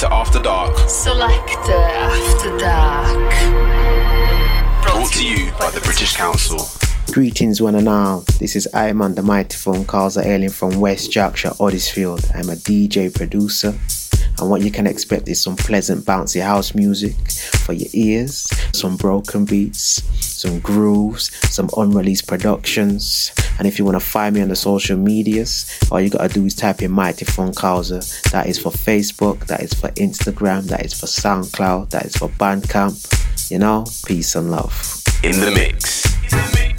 Selector After Dark. Selector After Dark. Brought to you by the British Council. Greetings, one and all. This is Iman the Mighty Funk'Houser hailing from West Yorkshire, Huddersfield. I'm a DJ producer, and what you can expect is some pleasant, bouncy house music for your ears, some broken beats, some grooves, some unreleased productions. And if you want to find me on the social medias, all you gotta do is type in Mighty Funk'Houser. That is for Facebook, that is for Instagram, that is for SoundCloud, that is for Bandcamp. You know, peace and love. In the mix. In the mix.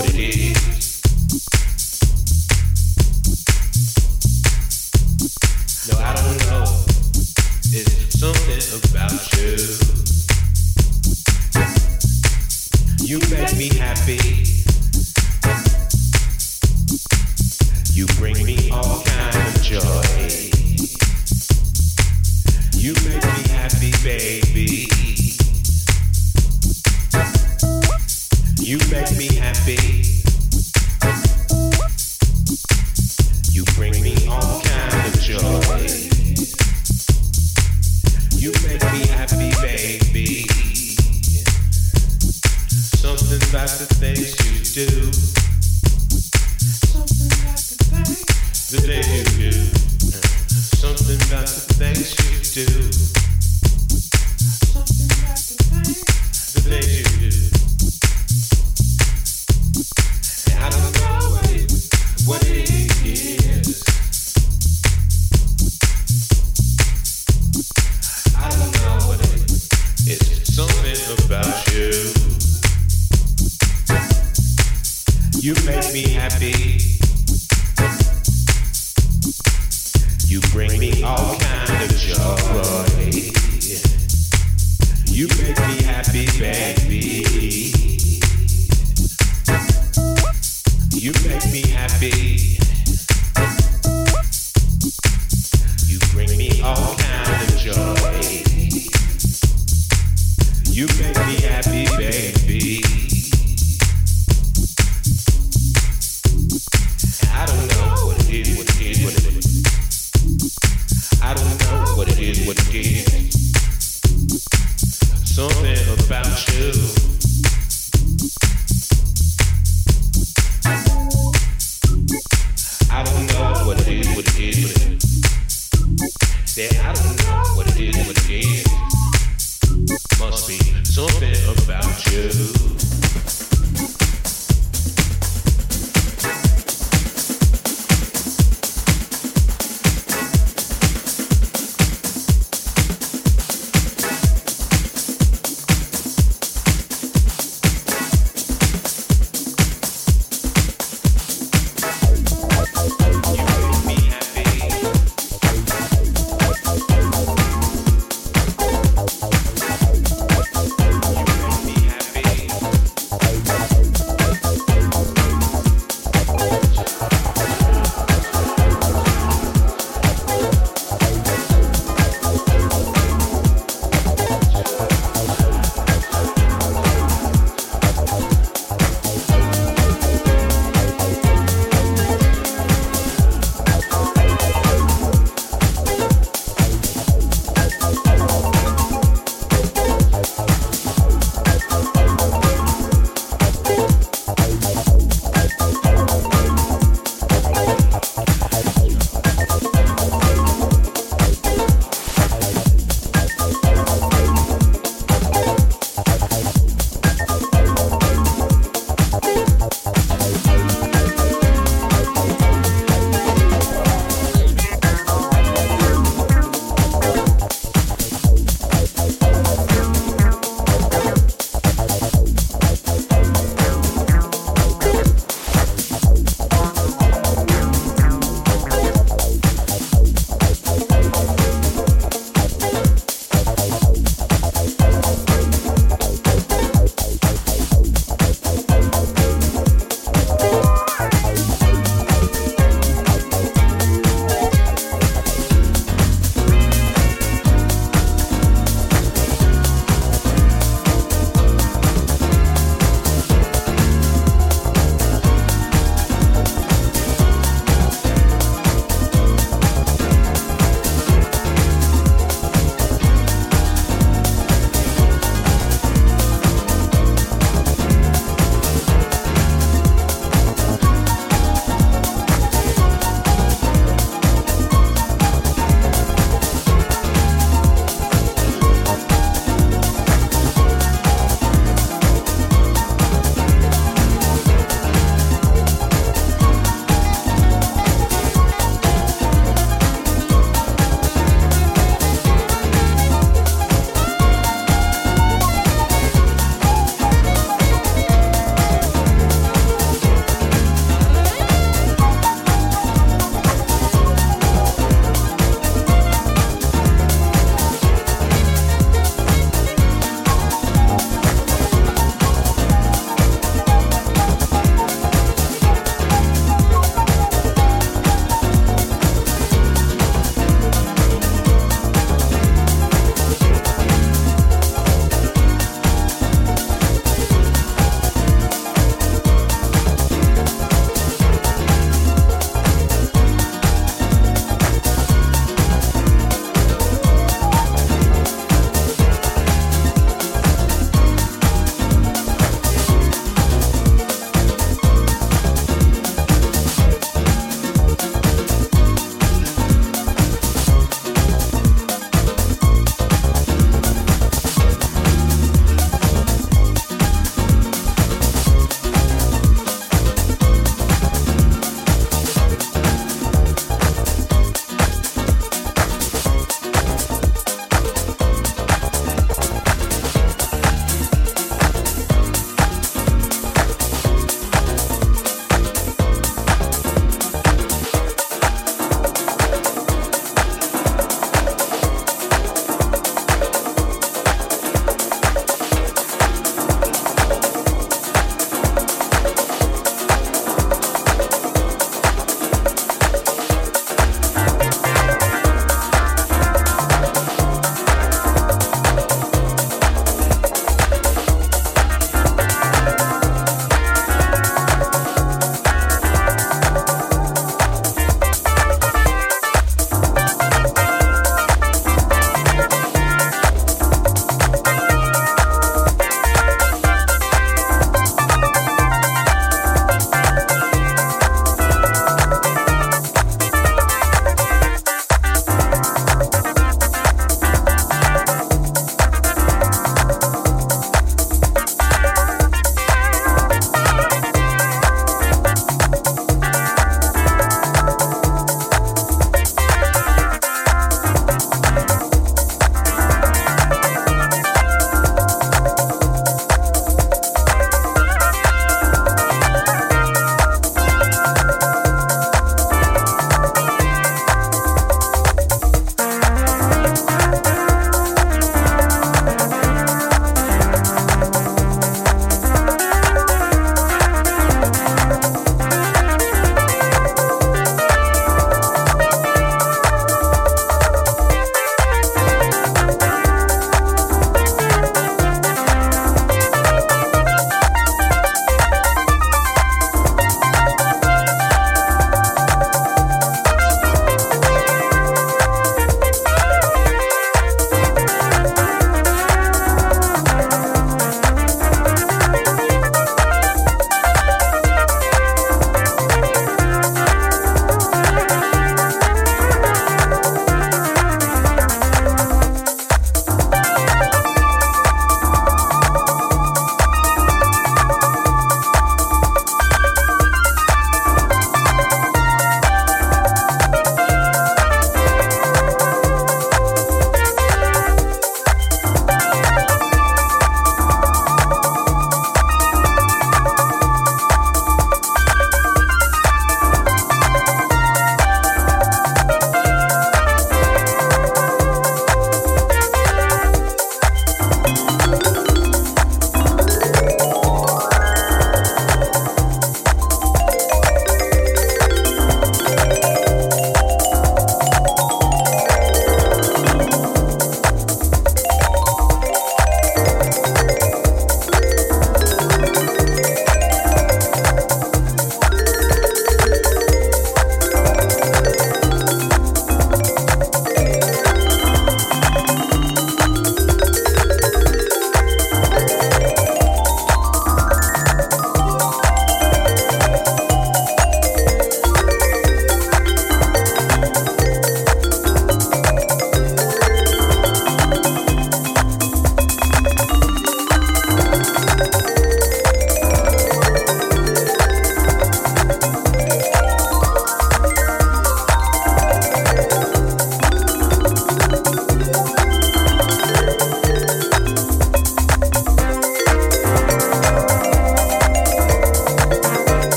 What it is, what it is. Must be something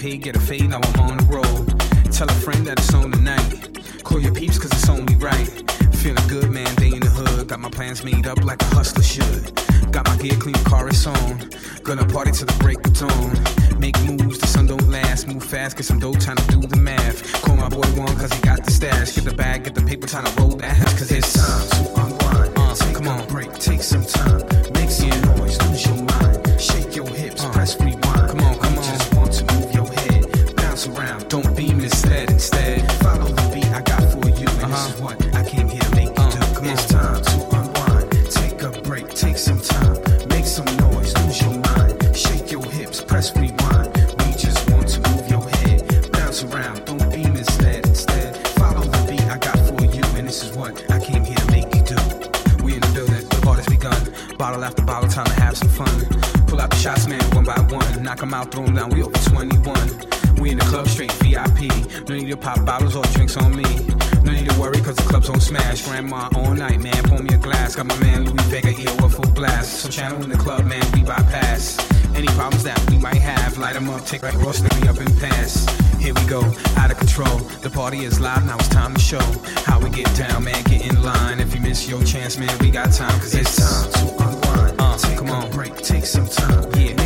pig, get a Bottles or drinks on me. No need to worry, cause the club's on smash. Grandma all night, man. Pour me a glass. Got my man Louie Vega here with full blast. So channel in the club, man. We bypass any problems that we might have. Light them up, take that raw me up and pass. Here we go, out of control. The party is live, now it's time to show how we get down, man. Get in line. If you miss your chance, man, we got time, cause it's, it's time to unwind. Uh, take come on. break, take some time. Yeah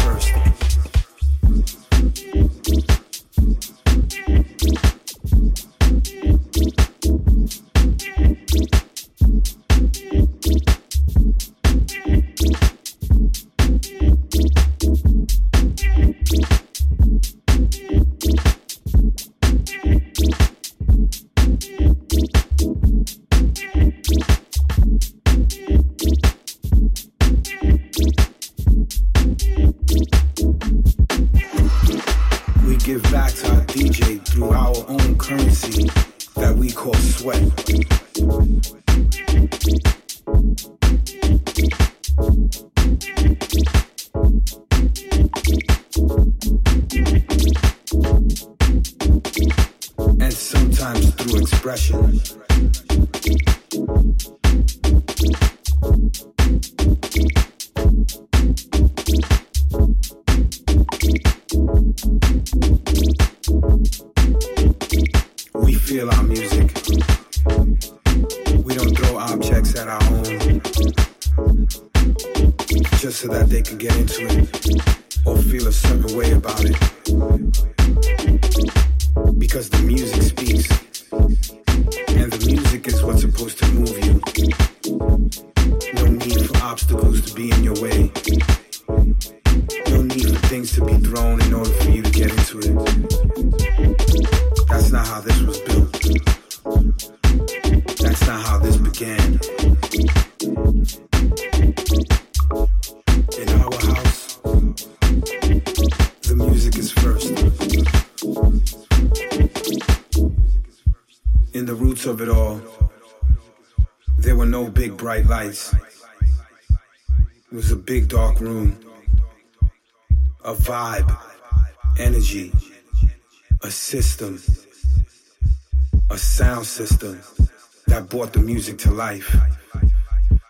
first. Roots of it all, there were no big bright lights. It was a big dark room, a vibe, energy, a system, a sound system that brought the music to life.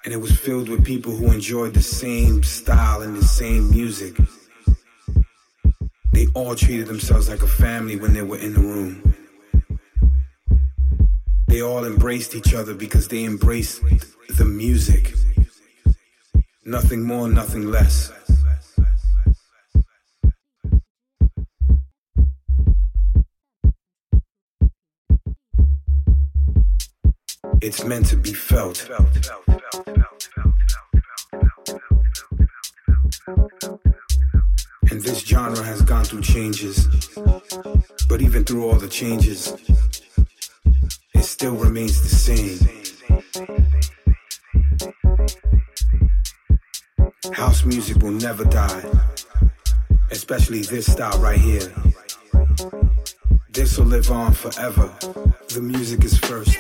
And it was filled with people who enjoyed the same style and the same music. They all treated themselves like a family when they were in the room. They all embraced each other because they embraced the music. Nothing more, nothing less. It's meant to be felt. And this genre has gone through changes. But even through all the changes, still remains the same. House music will never die, especially this style right here. This will live on forever. The music is first.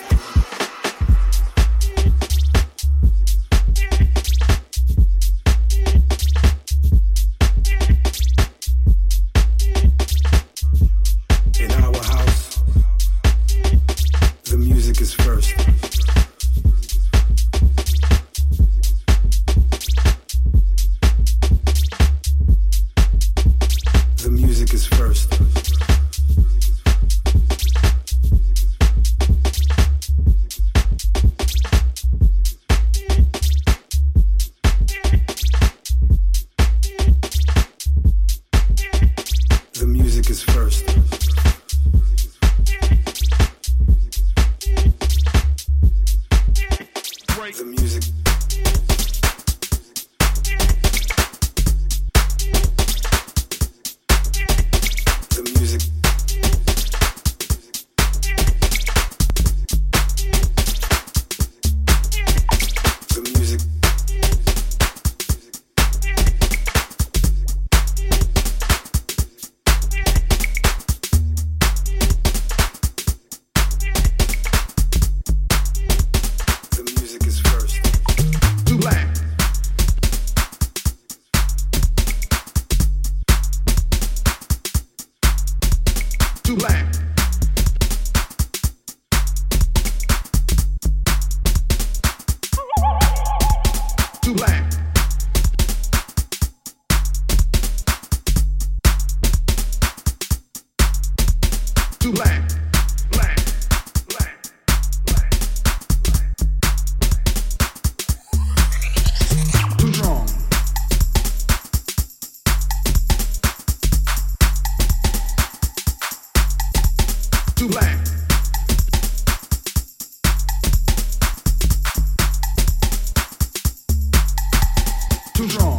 to draw.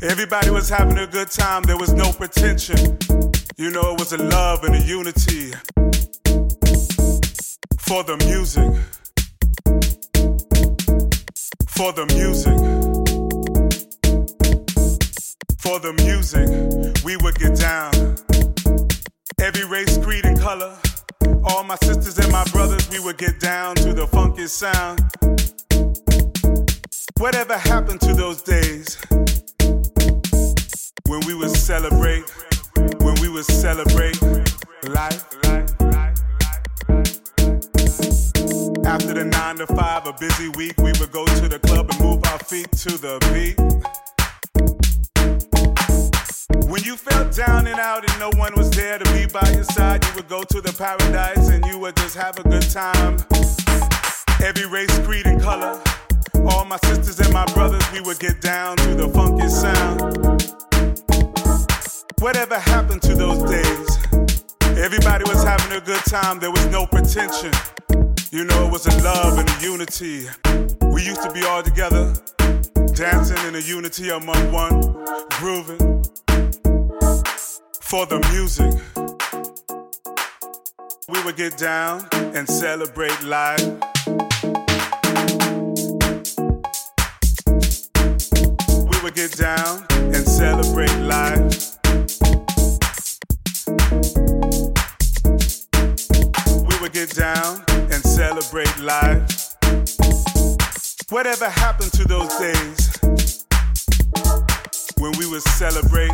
Everybody was having a good time, there was no pretension. You know, it was a love and a unity for the music. For the music. For the music, we would get down. Every race, creed, and color. All my sisters and my brothers, we would get down to the funky sound. Whatever happened to those days when we would celebrate, when we would celebrate life? After the nine to five, a busy week, we would go to the club and move our feet to the beat. When you felt down and out and no one was there to be by your side, you would go to the paradise and you would just have a good time. Every race, creed, and color. All my sisters and my brothers, we would get down to the funky sound. Whatever happened to those days? Everybody was having a good time, there was no pretension. You know, it was a love and a unity. We used to be all together, dancing in a unity among one, grooving for the music. We would get down and celebrate life. We would get down and celebrate life. Would get down and celebrate life. Whatever happened to those days when we would celebrate,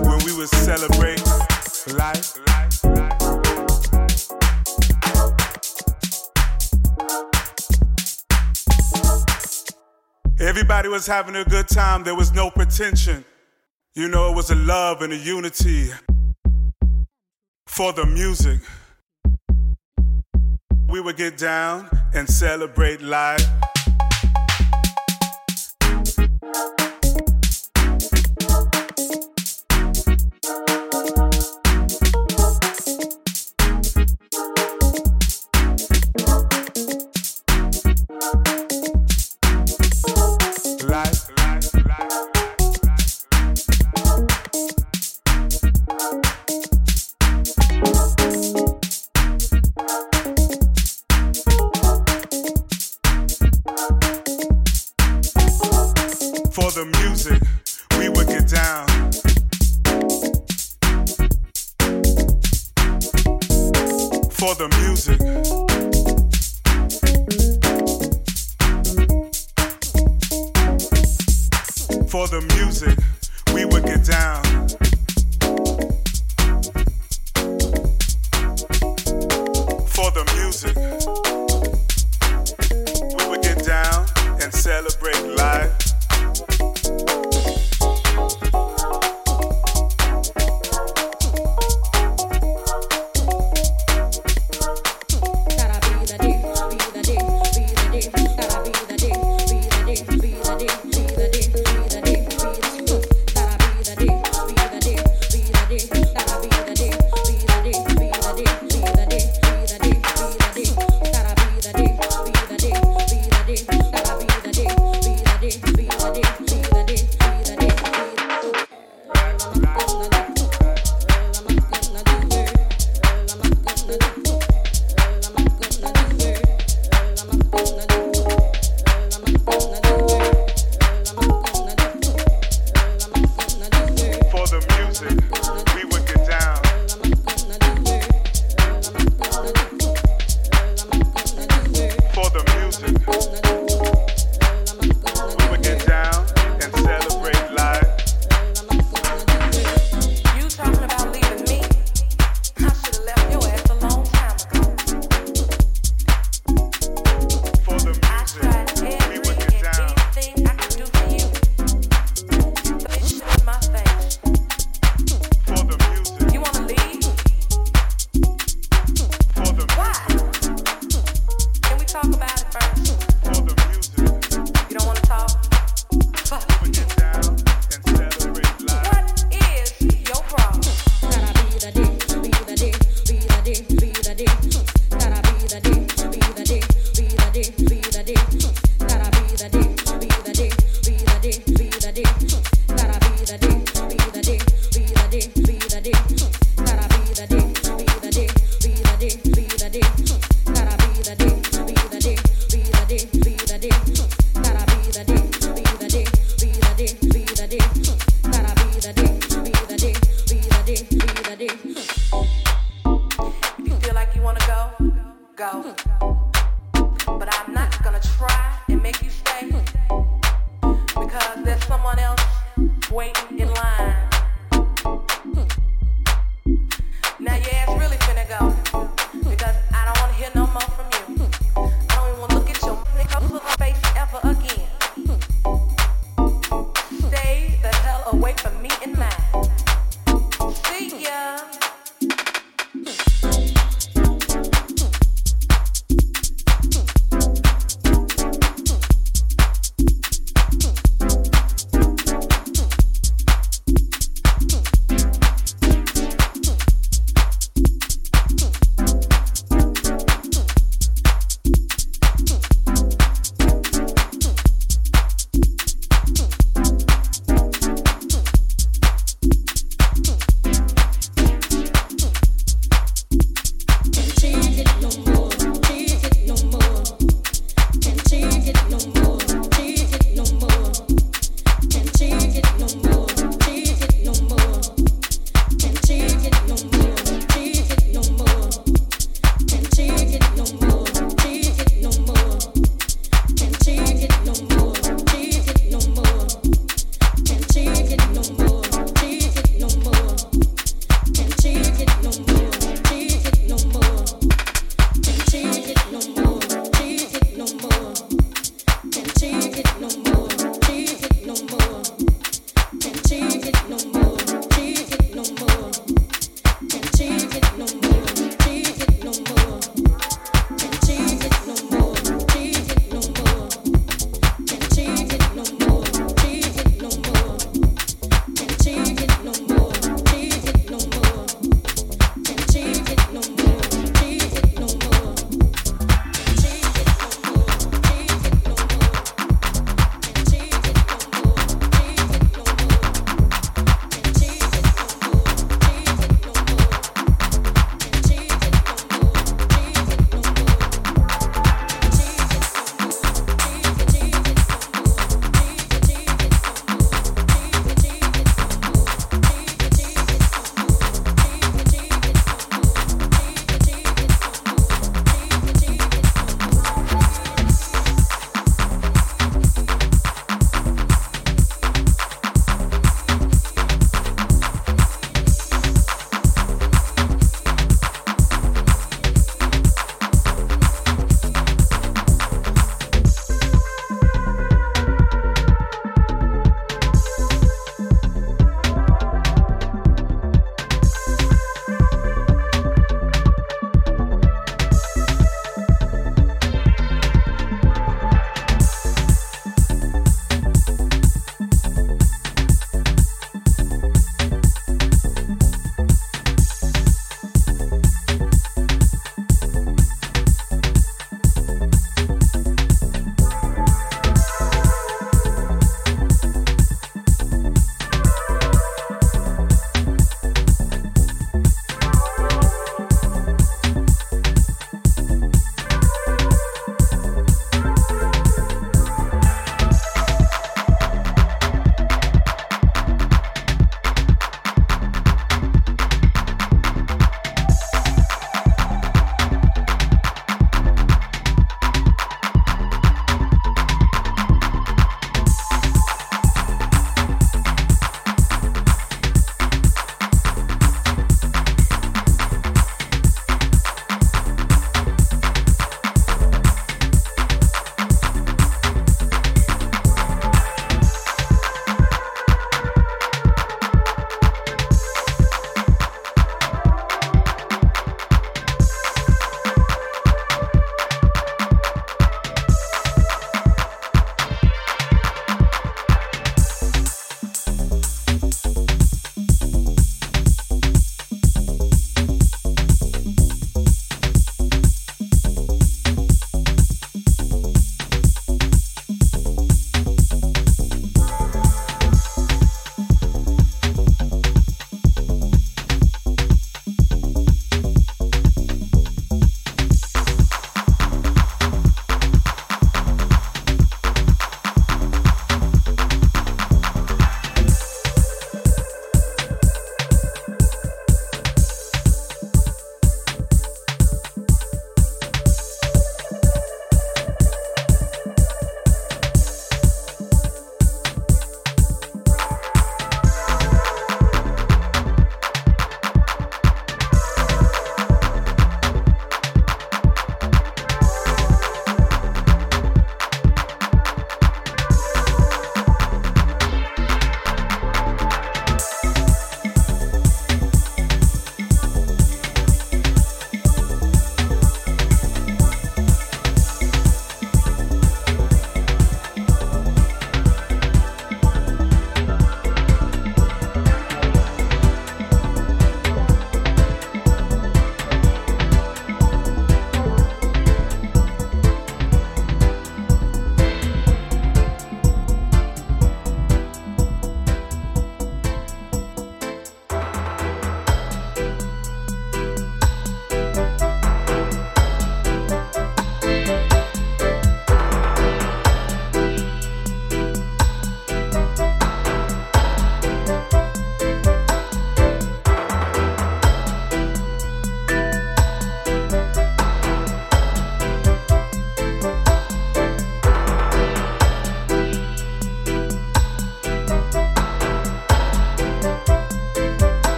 when we would celebrate life? Everybody was having a good time, there was no pretension. You know, it was a love and a unity for the music. We would get down and celebrate life.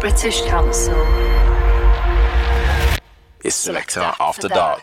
British Council. It's Selector After Dark.